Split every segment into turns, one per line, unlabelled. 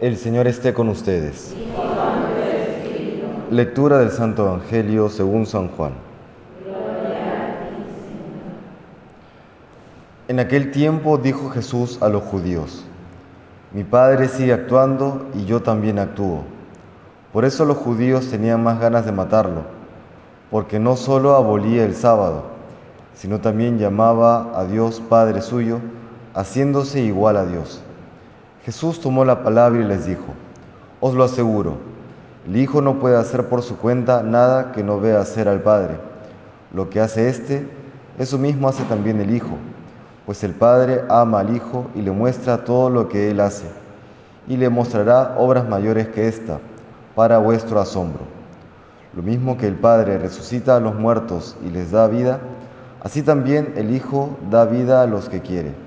El Señor esté con ustedes. Lectura del Santo Evangelio según San Juan. En aquel tiempo dijo Jesús a los judíos, mi Padre sigue actuando y yo también actúo. Por eso los judíos tenían más ganas de matarlo, porque no solo abolía el sábado, sino también llamaba a Dios Padre suyo, haciéndose igual a Dios. Jesús tomó la palabra y les dijo, os lo aseguro, el Hijo no puede hacer por su cuenta nada que no vea hacer al Padre. Lo que hace éste, eso mismo hace también el Hijo, pues el Padre ama al Hijo y le muestra todo lo que Él hace, y le mostrará obras mayores que ésta, para vuestro asombro. Lo mismo que el Padre resucita a los muertos y les da vida, así también el Hijo da vida a los que quiere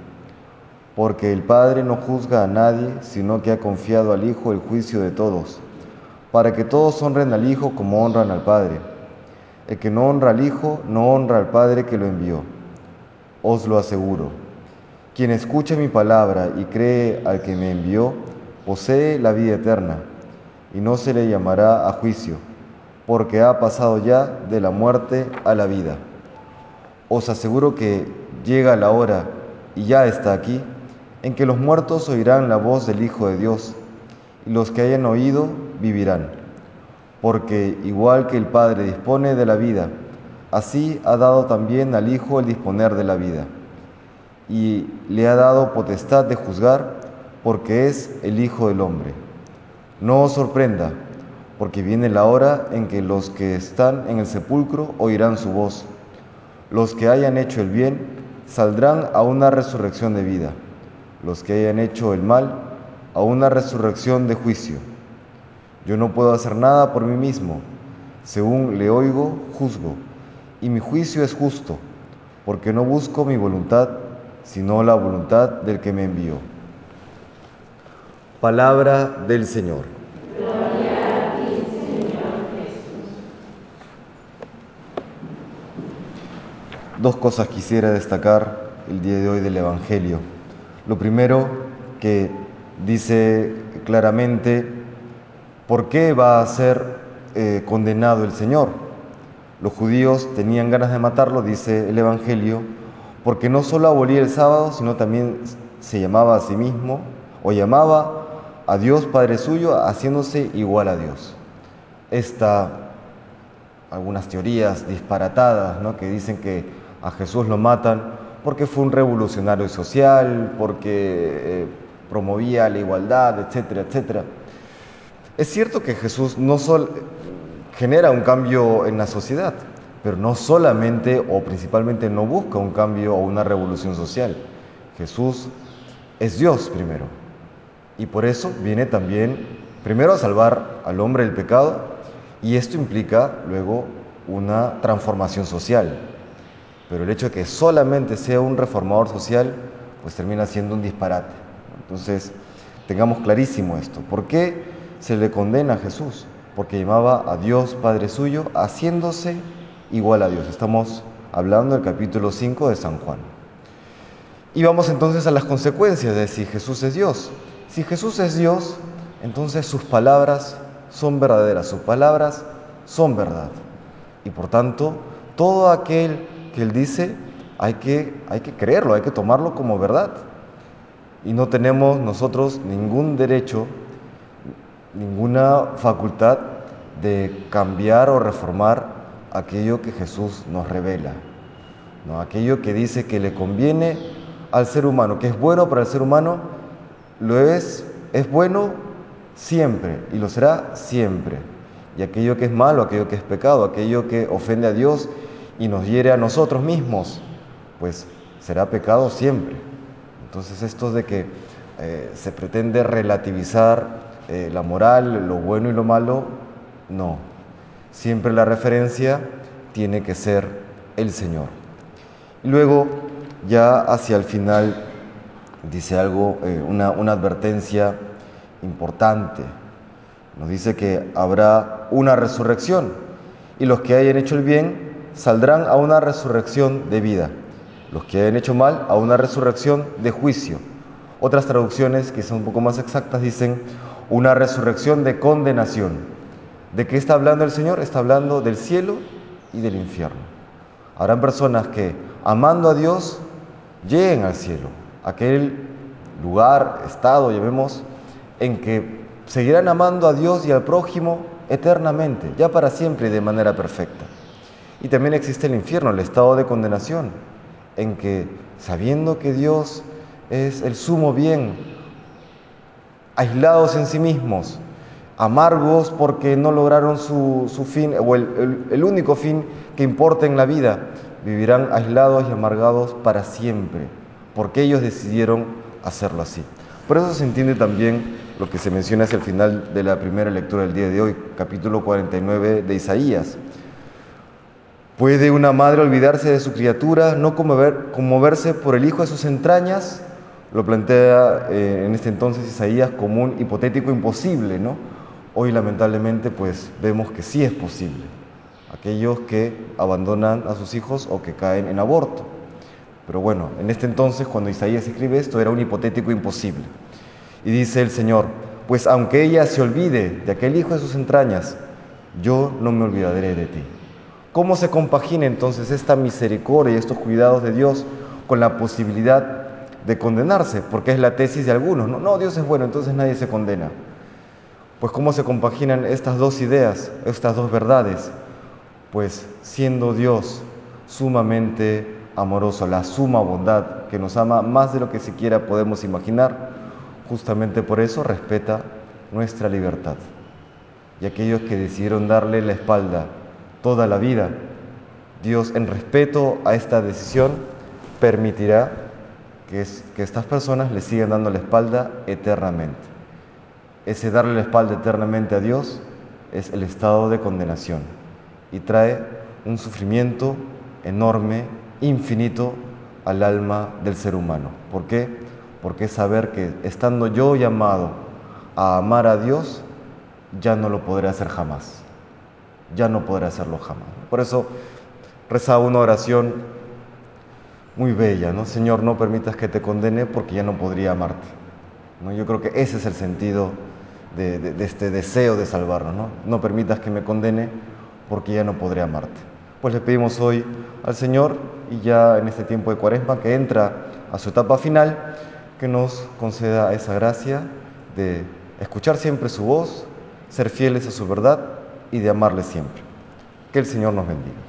porque el Padre no juzga a nadie, sino que ha confiado al Hijo el juicio de todos, para que todos honren al Hijo como honran al Padre. El que no honra al Hijo, no honra al Padre que lo envió. Os lo aseguro. Quien escucha mi palabra y cree al que me envió, posee la vida eterna, y no se le llamará a juicio, porque ha pasado ya de la muerte a la vida. Os aseguro que llega la hora, y ya está aquí, en que los muertos oirán la voz del Hijo de Dios, y los que hayan oído vivirán. Porque igual que el Padre dispone de la vida, así ha dado también al Hijo el disponer de la vida. Y le ha dado potestad de juzgar, porque es el Hijo del Hombre. No os sorprenda, porque viene la hora en que los que están en el sepulcro oirán su voz. Los que hayan hecho el bien saldrán a una resurrección de vida los que hayan hecho el mal a una resurrección de juicio. Yo no puedo hacer nada por mí mismo. Según le oigo, juzgo. Y mi juicio es justo, porque no busco mi voluntad, sino la voluntad del que me envió. Palabra del Señor. Dos cosas quisiera destacar el día de hoy del Evangelio. Lo primero que dice claramente por qué va a ser eh, condenado el Señor. Los judíos tenían ganas de matarlo, dice el Evangelio, porque no solo abolía el sábado, sino también se llamaba a sí mismo o llamaba a Dios Padre suyo haciéndose igual a Dios. Esta, algunas teorías disparatadas ¿no? que dicen que a Jesús lo matan porque fue un revolucionario social, porque eh, promovía la igualdad, etcétera, etcétera. Es cierto que Jesús no solo genera un cambio en la sociedad, pero no solamente o principalmente no busca un cambio o una revolución social. Jesús es Dios primero. Y por eso viene también primero a salvar al hombre del pecado y esto implica luego una transformación social. Pero el hecho de que solamente sea un reformador social, pues termina siendo un disparate. Entonces, tengamos clarísimo esto. ¿Por qué se le condena a Jesús? Porque llamaba a Dios Padre suyo haciéndose igual a Dios. Estamos hablando del capítulo 5 de San Juan. Y vamos entonces a las consecuencias de si Jesús es Dios. Si Jesús es Dios, entonces sus palabras son verdaderas, sus palabras son verdad. Y por tanto, todo aquel que Él dice, hay que, hay que creerlo, hay que tomarlo como verdad. Y no tenemos nosotros ningún derecho, ninguna facultad de cambiar o reformar aquello que Jesús nos revela. ¿no? Aquello que dice que le conviene al ser humano, que es bueno para el ser humano, lo es, es bueno siempre y lo será siempre. Y aquello que es malo, aquello que es pecado, aquello que ofende a Dios y nos hiere a nosotros mismos, pues será pecado siempre. Entonces esto de que eh, se pretende relativizar eh, la moral, lo bueno y lo malo, no. Siempre la referencia tiene que ser el Señor. Y luego, ya hacia el final, dice algo, eh, una, una advertencia importante. Nos dice que habrá una resurrección y los que hayan hecho el bien saldrán a una resurrección de vida, los que hayan hecho mal a una resurrección de juicio. Otras traducciones que son un poco más exactas dicen, una resurrección de condenación. ¿De qué está hablando el Señor? Está hablando del cielo y del infierno. Habrán personas que, amando a Dios, lleguen al cielo, aquel lugar, estado, llamemos, en que seguirán amando a Dios y al prójimo eternamente, ya para siempre y de manera perfecta. Y también existe el infierno, el estado de condenación, en que sabiendo que Dios es el sumo bien, aislados en sí mismos, amargos porque no lograron su, fin o el, el único fin que importa en la vida, vivirán aislados y amargados para siempre, porque ellos decidieron hacerlo así. Por eso se entiende también lo que se menciona hacia el final de la primera lectura del día de hoy, capítulo 49 de Isaías. ¿Puede una madre olvidarse de su criatura, no conmoverse por el hijo de sus entrañas? Lo plantea eh, en este entonces Isaías como un hipotético imposible, ¿no? Hoy lamentablemente pues vemos que sí es posible. Aquellos que abandonan a sus hijos o que caen en aborto. Pero bueno, en este entonces cuando Isaías escribe esto era un hipotético imposible. Y dice el Señor, pues aunque ella se olvide de aquel hijo de sus entrañas, yo no me olvidaré de ti. ¿Cómo se compagina entonces esta misericordia y estos cuidados de Dios con la posibilidad de condenarse? Porque es la tesis de algunos. No, no, Dios es bueno, entonces nadie se condena. Pues ¿cómo se compaginan estas dos ideas, estas dos verdades? Pues siendo Dios sumamente amoroso, la suma bondad, que nos ama más de lo que siquiera podemos imaginar, justamente por eso respeta nuestra libertad. Y aquellos que decidieron darle la espalda toda la vida. Dios, en respeto a esta decisión, permitirá que, estas personas le sigan dando la espalda eternamente. Ese darle la espalda eternamente a Dios es el estado de condenación y trae un sufrimiento enorme, infinito al alma del ser humano. ¿Por qué? Porque saber que estando yo llamado a amar a Dios, ya no lo podré hacer jamás ya no podré hacerlo jamás. Por eso rezaba una oración muy bella, ¿no? Señor, no permitas que te condene porque ya no podría amarte. ¿no? Yo creo que ese es el sentido de, este deseo de salvarnos, ¿no? No permitas que me condene porque ya no podré amarte. Pues le pedimos hoy al Señor y ya en este tiempo de cuaresma que entra a su etapa final, que nos conceda esa gracia de escuchar siempre su voz, ser fieles a su verdad y de amarle siempre. Que el Señor nos bendiga.